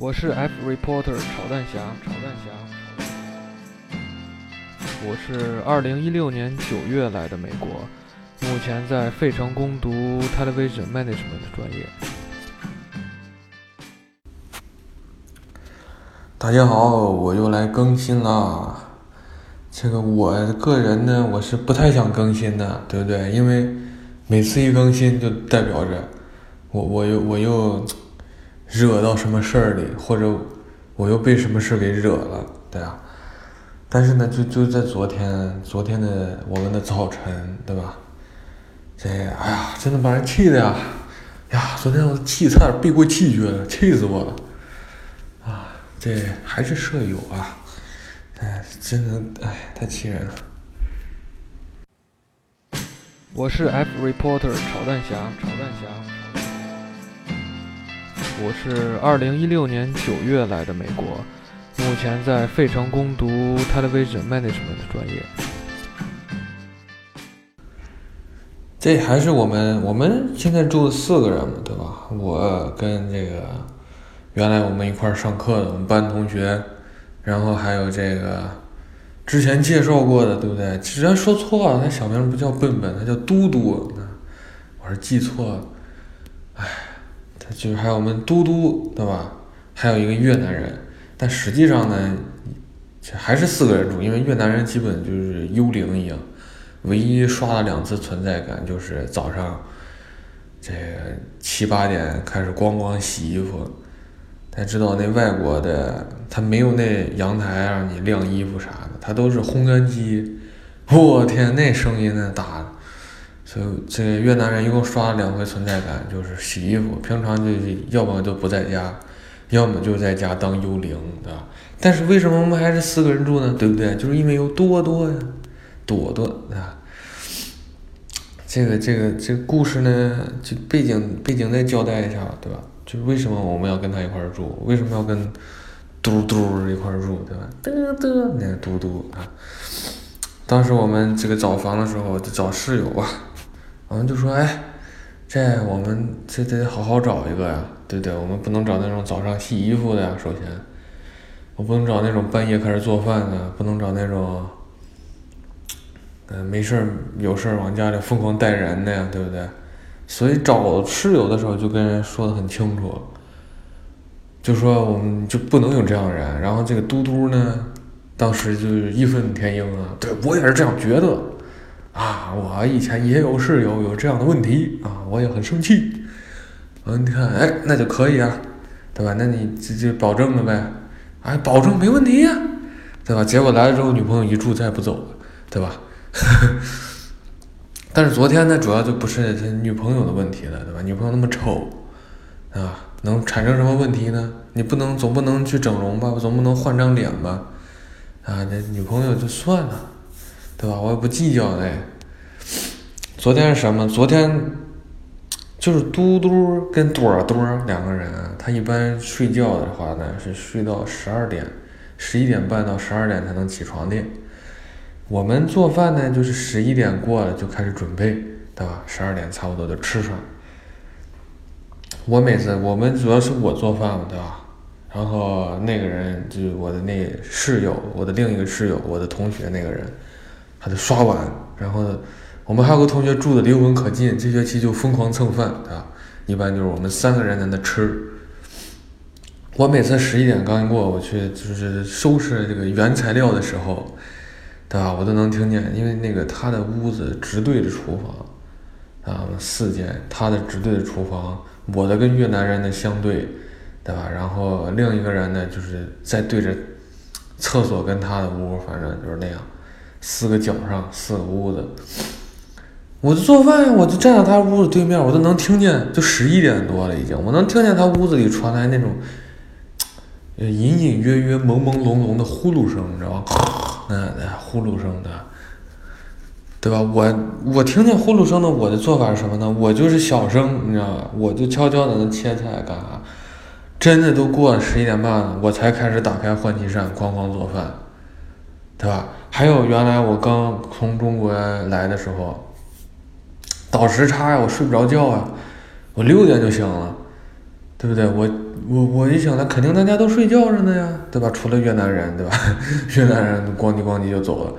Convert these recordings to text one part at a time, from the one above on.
我是 F reporter 炒蛋侠，炒蛋侠。我是二零一六年九月来的美国，目前在费城攻读 television management 专业。大家好，我又来更新啦。这个我个人呢，我是不太想更新的，对不对？因为每次一更新，就代表着我我又我又惹到什么事儿里，或者我又被什么事儿给惹了，对啊。但是呢，就就在昨天，昨天的我们的早晨，对吧？这哎呀，真的把人气的呀！呀，昨天我气差点背过气去了，气死我了！啊，这还是舍友啊！哎，真的哎，太气人了。我是 F reporter 炒蛋侠，炒蛋侠。我是二零一六年九月来的美国，目前在费城攻读 television management 专业。这还是我们我们现在住四个人嘛，对吧？我跟这个原来我们一块儿上课的我们班同学，然后还有这个之前介绍过的，对不对？居然说错了，他小名不叫笨笨，他叫嘟嘟，我是记错了，就是还有我们嘟嘟，对吧？还有一个越南人，但实际上呢，还是四个人住，因为越南人基本就是幽灵一样。唯一刷了两次存在感，就是早上这七八点开始咣咣洗衣服。他知道那外国的，他没有那阳台让你晾衣服啥的，他都是烘干机。我天，那声音那大！所以这个越南人一共刷了两回存在感，就是洗衣服，平常就要么就不在家，要么就在家当幽灵，对吧？但是为什么我们还是四个人住呢？对不对？就是因为有多多呀，朵朵啊。这个这个这个故事呢，就背景背景再交代一下，对吧？就是为什么我们要跟他一块儿住？为什么要跟嘟嘟一块儿住，对吧？嘚嘚，那个嘟嘟啊。当时我们这个找房的时候，就找室友啊。我们就说，哎，这我们这得好好找一个呀，对不对？我们不能找那种早上洗衣服的呀，首先，我不能找那种半夜开始做饭的，不能找那种，嗯，没事儿有事儿往家里疯狂带人的呀，对不对？所以找室友的时候就跟人说的很清楚，就说我们就不能有这样的人。然后这个嘟嘟呢，当时就义愤填膺啊，对我也是这样觉得。啊，我以前也有室友有这样的问题啊，我也很生气。嗯，你看，哎，那就可以啊，对吧？那你这就保证了呗？哎，保证没问题呀，对吧？结果来了之后，女朋友一住再也不走了，对吧？但是昨天呢，主要就不是他女朋友的问题了，对吧？女朋友那么丑，啊，能产生什么问题呢？你不能总不能去整容吧？总不能换张脸吧？啊，那女朋友就算了。对吧？我也不计较哎。昨天是什么？昨天就是嘟嘟跟朵朵两个人，他一般睡觉的话呢是睡到十二点、十一点半到十二点才能起床的。我们做饭呢就是十一点过了就开始准备，对吧？十二点差不多就吃上。我每次我们主要是我做饭嘛，对吧？然后那个人就是我的那室友，我的另一个室友，我的同学那个人。还得刷碗，然后我们还有个同学住的离我们可近，这学期就疯狂蹭饭啊！一般就是我们三个人在那吃。我每次十一点刚一过，我去就是收拾这个原材料的时候，对吧？我都能听见，因为那个他的屋子直对着厨房啊，四间，他的直对着厨房，我的跟越南人的相对，对吧？然后另一个人呢，就是在对着厕所跟他的屋，反正就是那样。四个角上，四个屋子，我就做饭呀，我就站在他屋子对面，我都能听见，就十一点多了已经，我能听见他屋子里传来那种隐隐约约、朦朦胧胧的呼噜声，你知道吧？那呼噜声的，对吧？我我听见呼噜声的，我的做法是什么呢？我就是小声，你知道吧？我就悄悄的那切菜干啥？真的都过了十一点半了，我才开始打开换气扇，哐哐做饭，对吧？还有原来我刚从中国来的时候，倒时差呀，我睡不着觉啊，我六点就醒了，对不对？我我我一想，那肯定大家都睡觉着呢呀，对吧？除了越南人，对吧？越南人咣叽咣叽就走了。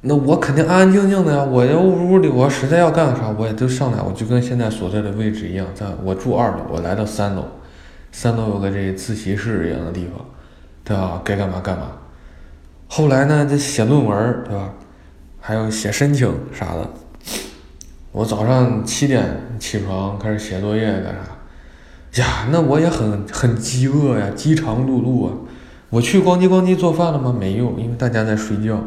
那我肯定安安静静的呀，我要屋屋里，我实在要干啥，我也就上来，我就跟现在所在的位置一样，在我住二楼，我来到三楼，三楼有个这自习室一样的地方，对吧？该干嘛干嘛。后来呢，这写论文，对吧？还有写申请啥的。我早上七点起床开始写作业干啥？呀，那我也很很饥饿呀，饥肠辘辘啊。我去咣叽咣叽做饭了吗？没有，因为大家在睡觉。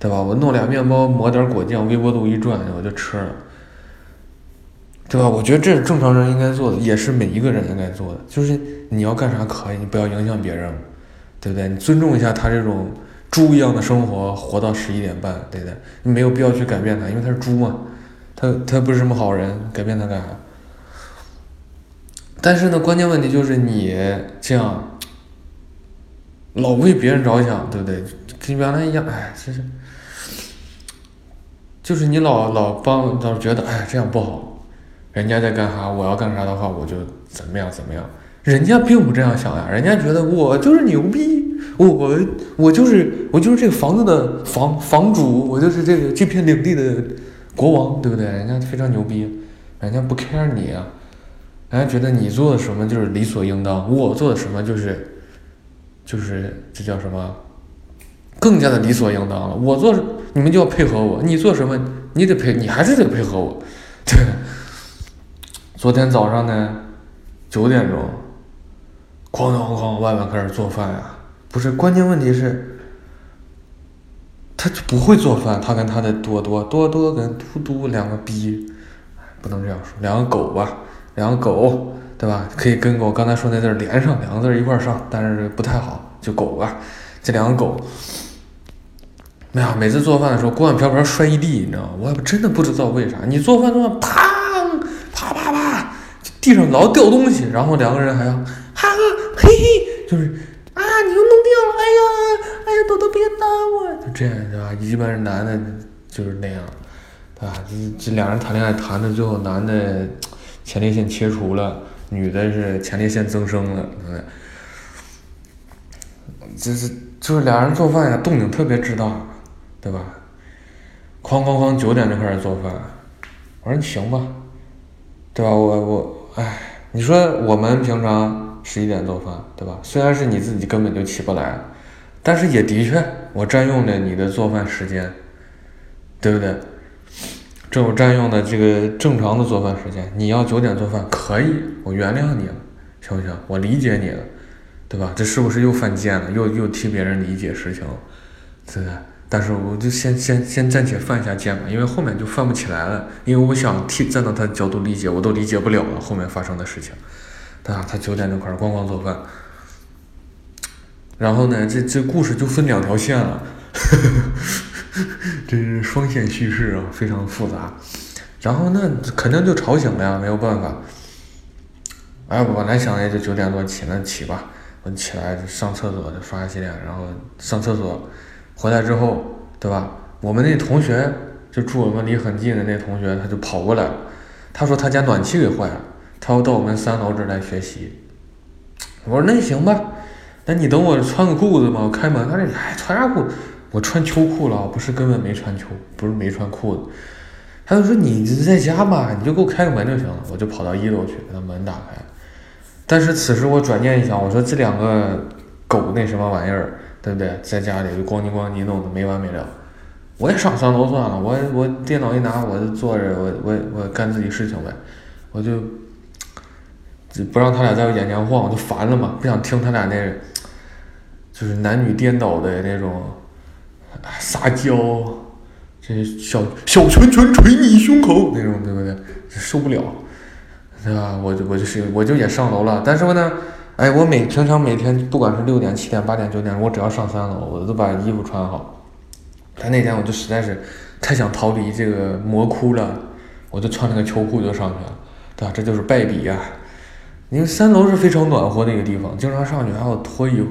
对吧？我弄俩面包，抹点果酱，微波炉一转，我就吃了，对吧？我觉得这是正常人应该做的，也是每一个人应该做的。就是你要干啥可以，你不要影响别人，对不对？你尊重一下他这种猪一样的生活，活到十一点半，对不对？你没有必要去改变他，因为他是猪嘛，他他不是什么好人，改变他干啥？但是呢，关键问题就是你这样老为别人着想，对不对？跟原来一样，哎，其实。就是你老老帮，老觉得哎这样不好，人家在干啥，我要干啥的话，我就怎么样怎么样。人家并不这样想呀，人家觉得我就是牛逼，我我就是我就是这个房子的房房主，我就是这个这片领地的国王，对不对？人家非常牛逼，人家不 care 你啊，人家觉得你做的什么就是理所应当，我做的什么就是就是这叫什么？更加的理所应当了。我做，你们就要配合我。你做什么，你得配，你还是得配合我。对。昨天早上呢，九点钟，哐当哐当，外面开始做饭呀。不是，关键问题是，他就不会做饭。他跟他的多多多多跟嘟嘟两个逼，不能这样说，两个狗吧，两个狗，对吧？可以跟我刚才说那字连上，两个字一块上，但是不太好，就狗吧。这两个狗。哎呀，每次做饭的时候，锅碗瓢盆摔一地，你知道吗？我也不真的不知道为啥。你做饭做饭，啪，啪啪啪，地上老掉东西，然后两个人还要嘿嘿，就是啊，你又弄掉了，哎呀，哎呀，豆豆别打我，就这样，对吧？一般人男的就是那样，对吧？这这两人谈恋爱谈的最后，男的前列腺切除了，女的是前列腺增生了，对这是就是俩人做饭呀，动静特别之大。对吧？哐哐哐，九点就开始做饭。我说你行吧，对吧？我我哎，你说我们平常十一点做饭，对吧？虽然是你自己根本就起不来，但是也的确我占用了你的做饭时间，对不对？这我占用的这个正常的做饭时间，你要九点做饭可以，我原谅你了，行不行？我理解你了，对吧？这是不是又犯贱了？又又替别人理解事情，对不对？但是我就先先先暂且犯一下贱吧，因为后面就犯不起来了。因为我想替站到他的角度理解，我都理解不了了后面发生的事情，啊？他九点钟开始咣咣做饭，然后呢，这这故事就分两条线了，这是双线叙事啊，非常复杂。然后那肯定就吵醒了呀，没有办法。哎，我本来想也就九点多起，那起吧，我起来上厕所，就刷牙洗脸，然后上厕所。回来之后，对吧？我们那同学就住我们离很近的那同学，他就跑过来了。他说他家暖气给坏了，他要到我们三楼这儿来学习。我说那行吧，那你等我穿个裤子吧，我开门。他说哎，穿啥裤？我穿秋裤了，不是根本没穿秋，不是没穿裤子。他就说你在家嘛，你就给我开个门就行了。我就跑到一楼去，把门打开。但是此时我转念一想，我说这两个狗那什么玩意儿？对不对？在家里就咣叽咣叽弄的没完没了，我也上三楼算了，我我电脑一拿，我就坐着，我我我干自己事情呗，我就就不让他俩在我眼前晃，我就烦了嘛，不想听他俩那，就是男女颠倒的那种撒娇，这小小拳拳捶你胸口那种，对不对？受不了，对吧？我就我就是我就也上楼了，但是呢。哎，我每平常每天不管是六点、七点、八点、九点，我只要上三楼，我都把衣服穿好。但那天我就实在是太想逃离这个魔窟了，我就穿了个秋裤就上去了，对吧？这就是败笔呀。因为三楼是非常暖和的一个地方，经常上去还要脱衣服，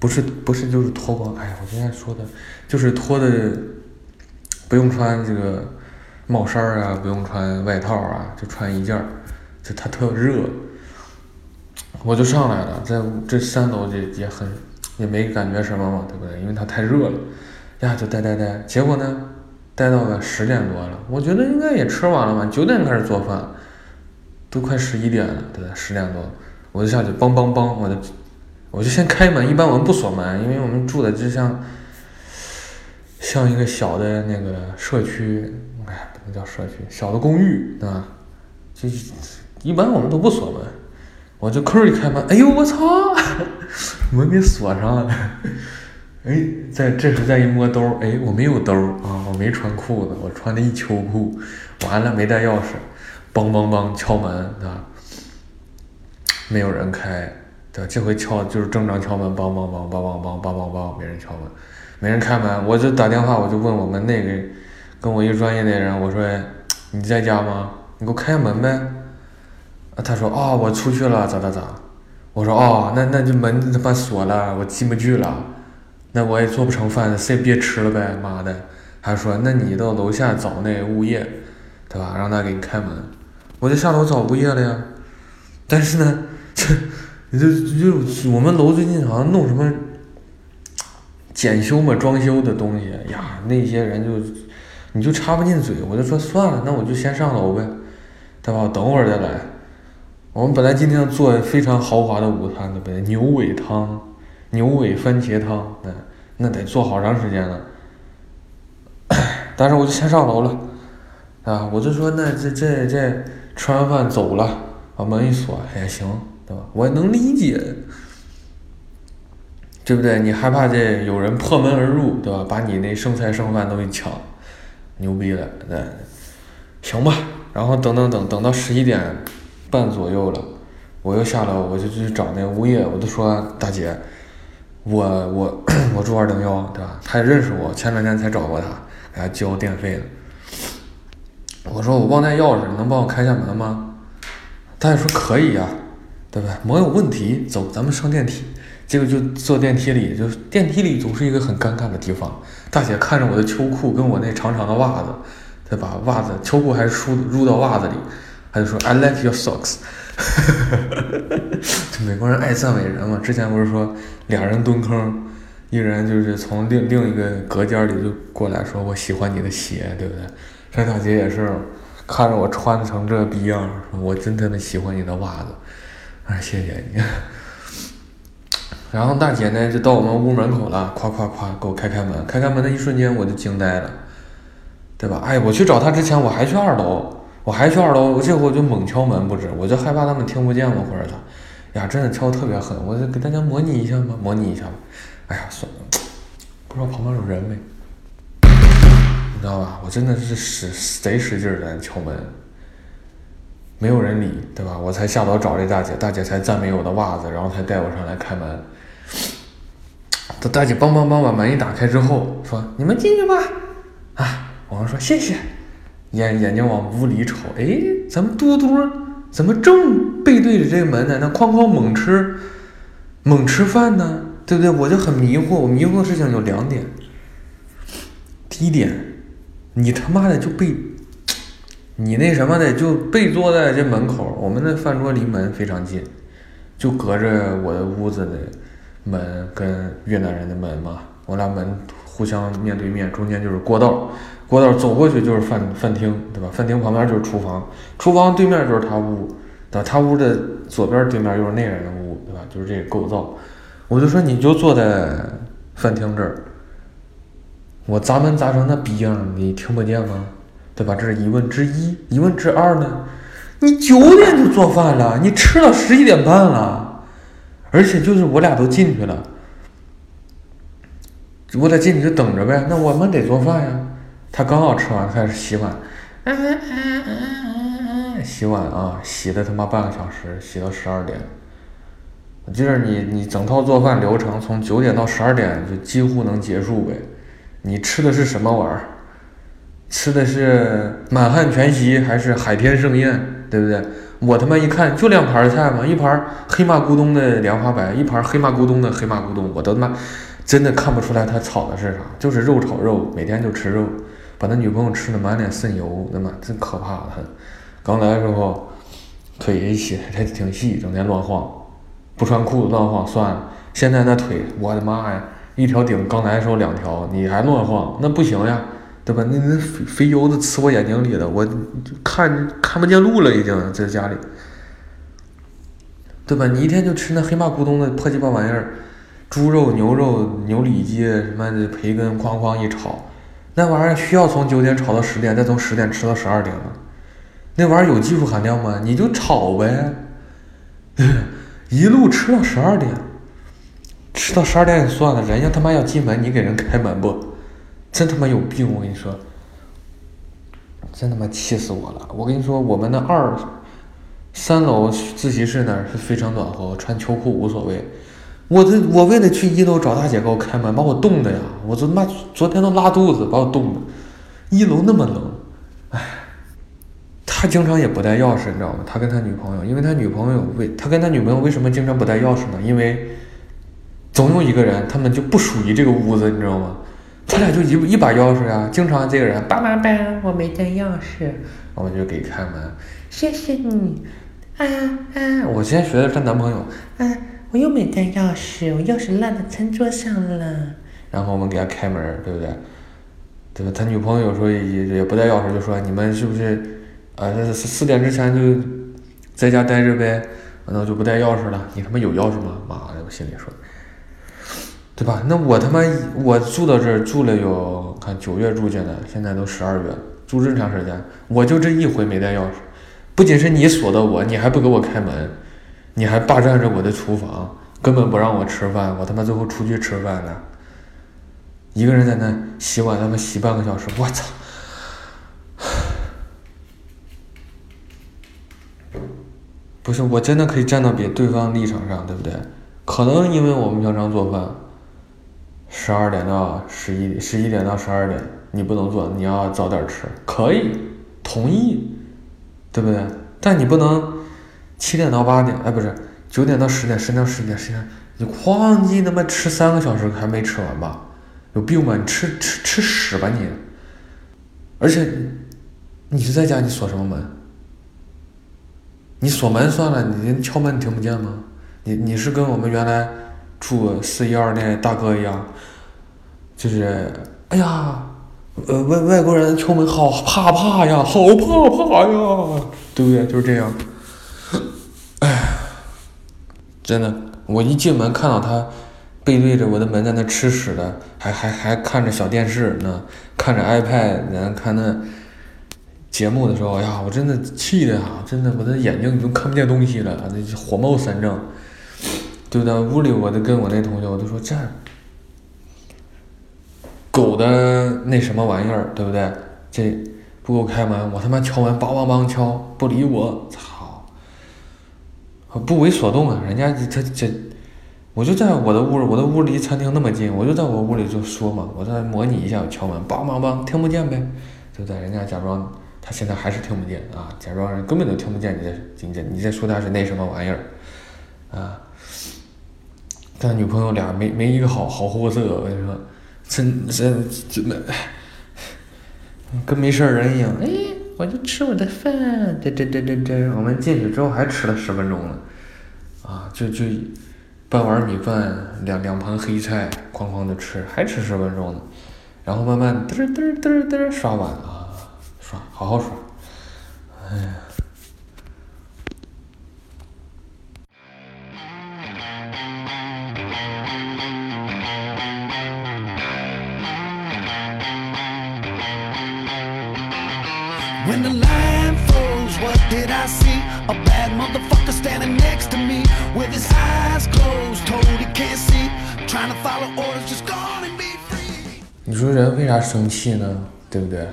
不是不是就是脱光。哎呀，我今天说的，就是脱的，不用穿这个帽衫啊，不用穿外套啊，就穿一件儿，就它特热。我就上来了，在这三楼这也很也没感觉什么嘛，对不对？因为它太热了，呀就待待待，结果呢，待到了十点多了，我觉得应该也吃完了吧，九点开始做饭，都快十一点了，对？十点多，我就下去梆梆梆，我就我就先开门，一般我们不锁门，因为我们住的就像像一个小的那个社区，哎，不能叫社区，小的公寓，对吧？就一般我们都不锁门，我就扣一开门，哎呦我操，门给锁上了。哎，在这时再一摸兜，哎，我没有兜啊，我没穿裤子，我穿的一秋裤，完了没带钥匙，梆梆梆敲门，对吧？没有人开，对？这回敲就是正常敲门，梆梆梆梆梆梆梆梆梆，没人敲门，没人开门，我就打电话，我就问我们那个跟我一个专业的人，我说你在家吗？你给我开门呗。啊，他说啊，我出去了，咋咋咋？我说哦，那那这门他妈锁了，我进不去了，那我也做不成饭，谁别吃了呗，妈的！他说那你到楼下找那物业，对吧？让他给你开门。我就下楼找物业了呀。但是呢，这就就我们楼最近好像弄什么检修嘛，装修的东西呀，那些人就你就插不进嘴，我就说算了，那我就先上楼呗。对吧？等会儿再来。我们本来今天要做非常豪华的午餐，对不对？牛尾汤，牛尾番茄汤，那那得做好长时间了。但是我就先上楼了，啊，我就说那这这这吃完饭走了，把门一锁也行，对吧？我也能理解，对不对？你害怕这有人破门而入，对吧？把你那剩菜剩饭都给抢，牛逼了，那行吧。然后等等等等到十一点半左右了，我又下楼，我就去找那物业，我就说大姐，我我 我住二零幺，对吧？他也认识我，前两天才找过他，给他交电费了。我说我忘带钥匙，能帮我开下门吗？他也说可以呀，对不对？没有问题，走，咱们上电梯。结果就坐电梯里，就电梯里总是一个很尴尬的地方。大姐看着我的秋裤跟我那长长的袜子。再把袜子、秋裤还是入到袜子里，他就说 I like your socks。这美国人爱赞美人嘛。之前不是说俩人蹲坑，一人就是从另另一个隔间里就过来说我喜欢你的鞋，对不对？这大姐也是看着我穿成这逼样，说我真他妈喜欢你的袜子，啊，谢谢你。然后大姐呢就到我们屋门口了，夸夸夸给我开开门，开开门的一瞬间我就惊呆了。对吧？哎，我去找他之前，我还去二楼，我还去二楼，我这回我就猛敲门不止，我就害怕他们听不见我或者咋，呀，真的敲特别狠，我就给大家模拟一下吧，模拟一下吧。哎呀，算了，不知道旁边有人没？知道吧？我真的是使贼使劲儿在敲门，没有人理，对吧？我才下楼找这大姐，大姐才赞美我的袜子，然后才带我上来开门。这大姐梆梆梆把门一打开之后，说：“你们进去吧。”啊。我说谢谢，眼眼睛往屋里瞅，哎，咱们嘟嘟怎么正背对着这个门呢？那哐哐猛吃，猛吃饭呢，对不对？我就很迷惑，我迷惑的事情有两点。第一点，你他妈的就被，你那什么的就被坐在这门口，我们的饭桌离门非常近，就隔着我的屋子的门跟越南人的门嘛，我俩门互相面对面，中间就是过道。过道走过去就是饭饭厅，对吧？饭厅旁边就是厨房，厨房对面就是他屋，对吧？他屋的左边对面又是那人的屋，对吧？就是这个构造。我就说你就坐在饭厅这儿，我砸门砸成那逼样，你听不见吗？对吧？这是疑问之一。疑问之二呢？你九点就做饭了，你吃到十一点半了，而且就是我俩都进去了，我俩进去就等着呗。那我们得做饭呀。他刚好吃完，开始洗碗，洗碗啊，洗了他妈半个小时，洗到十二点。我记得你你整套做饭流程从九点到十二点就几乎能结束呗。你吃的是什么碗儿？吃的是满汉全席还是海天盛宴？对不对？我他妈一看就两盘菜嘛，一盘黑马咕咚的莲花白，一盘黑马咕咚的黑马咕咚，我都他妈真的看不出来他炒的是啥，就是肉炒肉，每天就吃肉。把他女朋友吃的满脸渗油，那妈真可怕！他刚来的时候腿也细，还挺细，整天乱晃，不穿裤子乱晃算了。现在那腿，我的妈呀，一条顶刚来的时候两条，你还乱晃，那不行呀，对吧？那那肥肥油子呲我眼睛里了，我看看不见路了，已经在家里，对吧？你一天就吃那黑麻咕咚的破鸡巴玩意儿，猪肉、牛肉、牛里脊什么的培根，哐哐一炒，那玩意儿需要从九点炒到十点，再从十点吃到十二点吗？那玩意儿有技术含量吗？你就炒呗，一路吃到十二点。吃到十二点也算了，人家他妈要进门，你给人开门不？真他妈有病！我跟你说，真他妈气死我了！我跟你说，我们那二三楼自习室那儿是非常暖和，穿秋裤无所谓。我这我为了去一楼找大姐给我开门，把我冻的呀！我昨妈昨天都拉肚子，把我冻的。一楼那么冷，唉，他经常也不带钥匙，你知道吗？他跟他女朋友，因为他女朋友为他跟他女朋友为什么经常不带钥匙呢？因为。总有一个人，他们就不属于这个屋子，你知道吗？他俩就一一把钥匙呀，经常这个人，叭叭叭，我没带钥匙，我们就给开门，谢谢你，啊啊，我今天学的她男朋友，啊，我又没带钥匙，我钥匙落在餐桌上了，然后我们给他开门，对不对？对吧？他女朋友有时候也也不带钥匙，就说你们是不是啊？四四点之前就在家待着呗，那我就不带钥匙了。你他妈有钥匙吗？妈的，我心里说。对吧？那我他妈我住到这儿住了有看九月住进来，现在都十二月，住这么长时间，我就这一回没带钥匙。不仅是你锁的我，你还不给我开门，你还霸占着我的厨房，根本不让我吃饭。我他妈最后出去吃饭了，一个人在那洗碗，他妈洗半个小时，我操！不是，我真的可以站到别对方立场上，对不对？可能因为我们平常做饭。十二点到十一，十一点到十二点，你不能做，你要早点吃，可以，同意，对不对？但你不能七点到八点，哎，不是九点到十点，十点到十点，十点，你哐叽他妈吃三个小时还没吃完吧？有病吧？你吃吃吃屎吧你！而且你是在家，你锁什么门？你锁门算了，你敲门你听不见吗？你你是跟我们原来。住四一二那大哥一样，就是，哎呀，呃，外外国人敲门好怕怕呀，好怕怕呀，对不对？就是这样。哎，真的，我一进门看到他背对着我的门在那吃屎的，还还还看着小电视呢，看着 iPad 在那看那节目的时候，哎呀，我真的气的呀，真的，我的眼睛已经看不见东西了，那火冒三丈。对的，屋里我都跟我那同学，我都说这狗的那什么玩意儿，对不对？这不给我开门，我他妈敲门，梆梆梆敲，不理我，操！不为所动啊，人家他这，我就在我的屋，我的屋离餐厅那么近，我就在我屋里就说嘛，我再模拟一下我敲门，梆梆梆，听不见呗，对不对？人家假装他现在还是听不见啊，假装人根本就听不见你在你在你在说他是那什么玩意儿啊。他女朋友俩没没一个好好货色，我跟你说，真真真的，跟没事人一样。哎，我就吃我的饭，这这这这这，我们进去之后还吃了十分钟呢，啊，就就半碗米饭，两两盘黑菜，哐哐的吃，还吃十分钟呢，然后慢慢嘚嘚嘚嘚刷碗啊，刷，好好刷，哎呀。人为啥生气呢？对不对？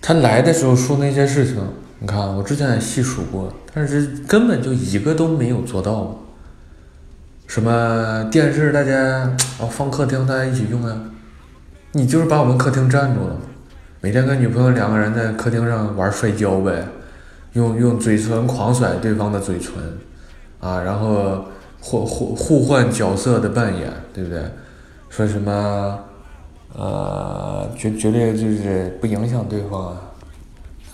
他来的时候说那些事情，你看我之前也细数过，但是根本就一个都没有做到。什么电视大家哦放客厅大家一起用啊？你就是把我们客厅占住了。每天跟女朋友两个人在客厅上玩摔跤呗，用用嘴唇狂甩对方的嘴唇，啊，然后互互互换角色的扮演，对不对？说什么，呃，绝绝对就是不影响对方啊。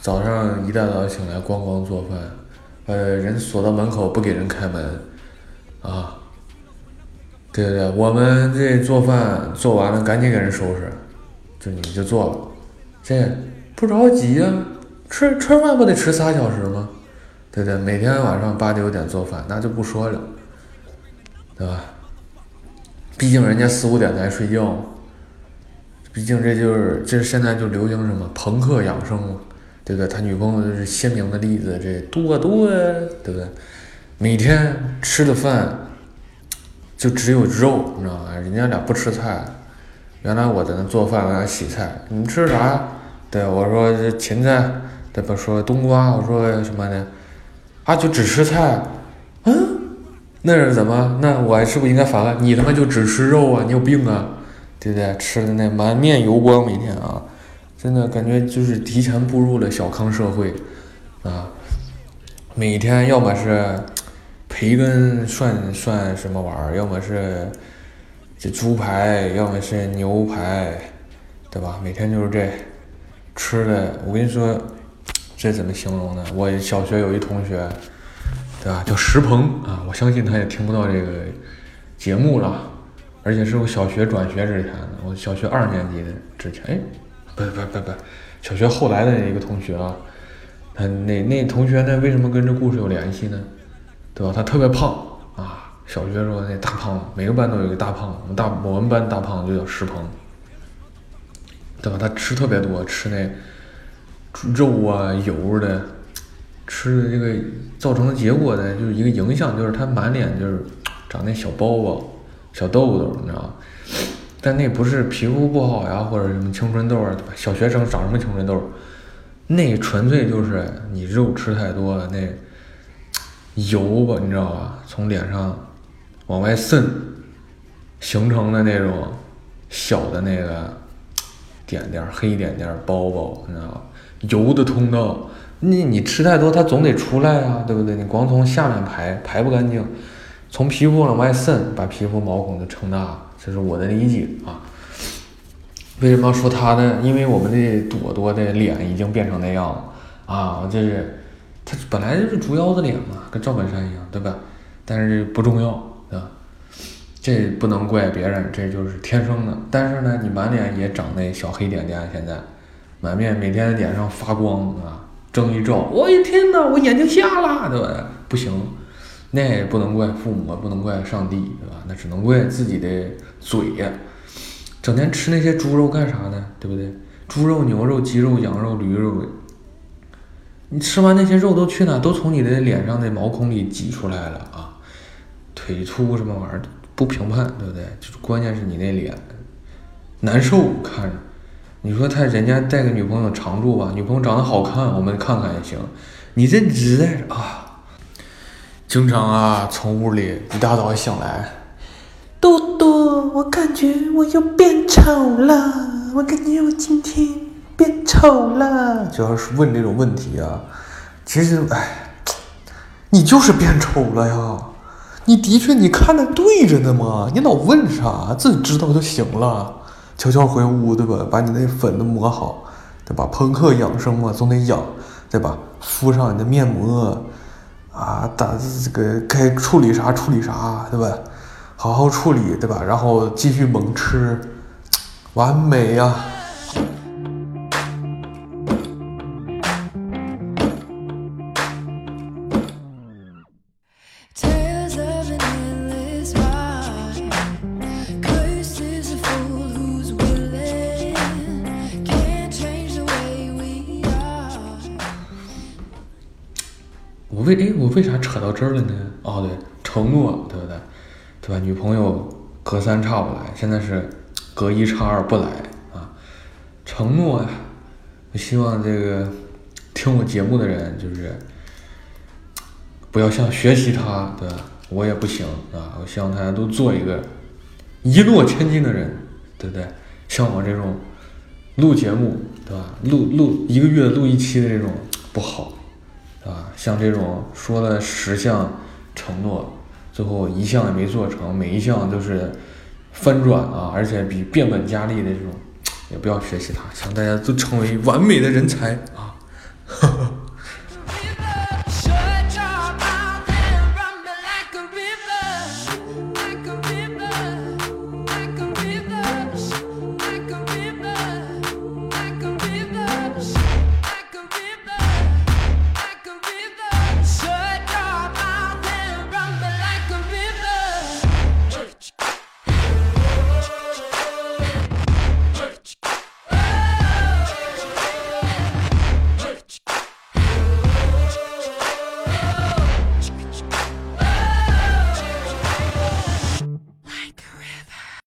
早上一大早醒来咣咣做饭，呃，人锁到门口不给人开门，啊，对对对，我们这做饭做完了赶紧给人收拾，就你们就做了，这不着急呀，吃吃饭不得吃仨小时吗？对对？每天晚上八九点做饭，那就不说了，对吧？毕竟人家四五点才睡觉，毕竟这就是这现在就流行什么朋克养生嘛。对不对？他女朋友就是鲜明的例子，这多多，对不对？每天吃的饭就只有肉，你知道吗？人家俩不吃菜。原来我在那做饭，我俩洗菜，你吃啥？对，我说这芹菜，对吧？说冬瓜，我说什么呢？啊，就只吃菜？嗯，那是怎么？那我是不是应该反问你？他妈就只吃肉啊？你有病啊？对不对？吃的那满面油光，每天啊。真的感觉就是提前步入了小康社会，啊，每天要么是培根涮涮什么玩意儿，要么是这猪排，要么是牛排，对吧？每天就是这吃的。我跟你说，这怎么形容呢？我小学有一同学，对吧？叫石鹏啊，我相信他也听不到这个节目了，而且是我小学转学之前的，我小学二年级的之前，哎。不不不不，小学后来的一个同学啊，他那那同学呢？为什么跟这故事有联系呢？对吧？他特别胖啊，小学时候那大胖子，每个班都有一个大胖子，我们大我们班大胖子就叫石鹏，对吧？他吃特别多，吃那肉啊油的，吃的这个造成的结果呢，就是一个影响，就是他满脸就是长那小包包、小痘痘，你知道吗？但那不是皮肤不好呀，或者什么青春痘啊，小学生长什么青春痘？那纯粹就是你肉吃太多了，那油吧，你知道吧？从脸上往外渗，形成的那种小的那个点点、黑点点、包包，你知道吧？油的通道，你你吃太多，它总得出来啊，对不对？你光从下面排排不干净，从皮肤往外渗，把皮肤毛孔就撑大。这是我的理解啊。为什么要说他呢？因为我们的朵朵的脸已经变成那样了啊！这是他本来就是竹腰子脸嘛，跟赵本山一样，对吧？但是不重要啊，这不能怪别人，这就是天生的。但是呢，你满脸也长那小黑点点，现在满面每天脸上发光啊，睁一照，我的天哪，我眼睛瞎了，对吧？不行。那也不能怪父母，不能怪上帝，对吧？那只能怪自己的嘴呀，整天吃那些猪肉干啥呢？对不对？猪肉、牛肉、鸡肉、羊肉、驴肉，你吃完那些肉都去哪？都从你的脸上的毛孔里挤出来了啊！腿粗什么玩意儿不评判，对不对？就是关键是你那脸难受看着。你说他人家带个女朋友常住吧，女朋友长得好看，我们看看也行。你这只带着啊。经常啊，从屋里一大早醒来，嘟嘟，我感觉我又变丑了，我感觉我今天变丑了。就要是问这种问题啊，其实哎，你就是变丑了呀，你的确你看的对着呢嘛，你老问啥？自己知道就行了，悄悄回屋对吧？把你那粉都抹好，对吧？朋克养生嘛，总得养，对吧？敷上你的面膜。啊，打这个该处理啥处理啥，对吧？好好处理，对吧？然后继续猛吃，完美呀！为哎，我为啥扯到这儿了呢？哦，对，承诺，对不对？对吧？女朋友隔三差五来，现在是隔一差二不来啊。承诺呀，我希望这个听我节目的人就是不要像学习他，对吧？我也不行啊。我希望大家都做一个一诺千金的人，对不对？像我这种录节目，对吧？录录一个月录一期的这种不好。啊，像这种说了十项承诺，最后一项也没做成，每一项都是翻转啊，而且比变本加厉的这种，也不要学习他，想大家都成为完美的人才啊。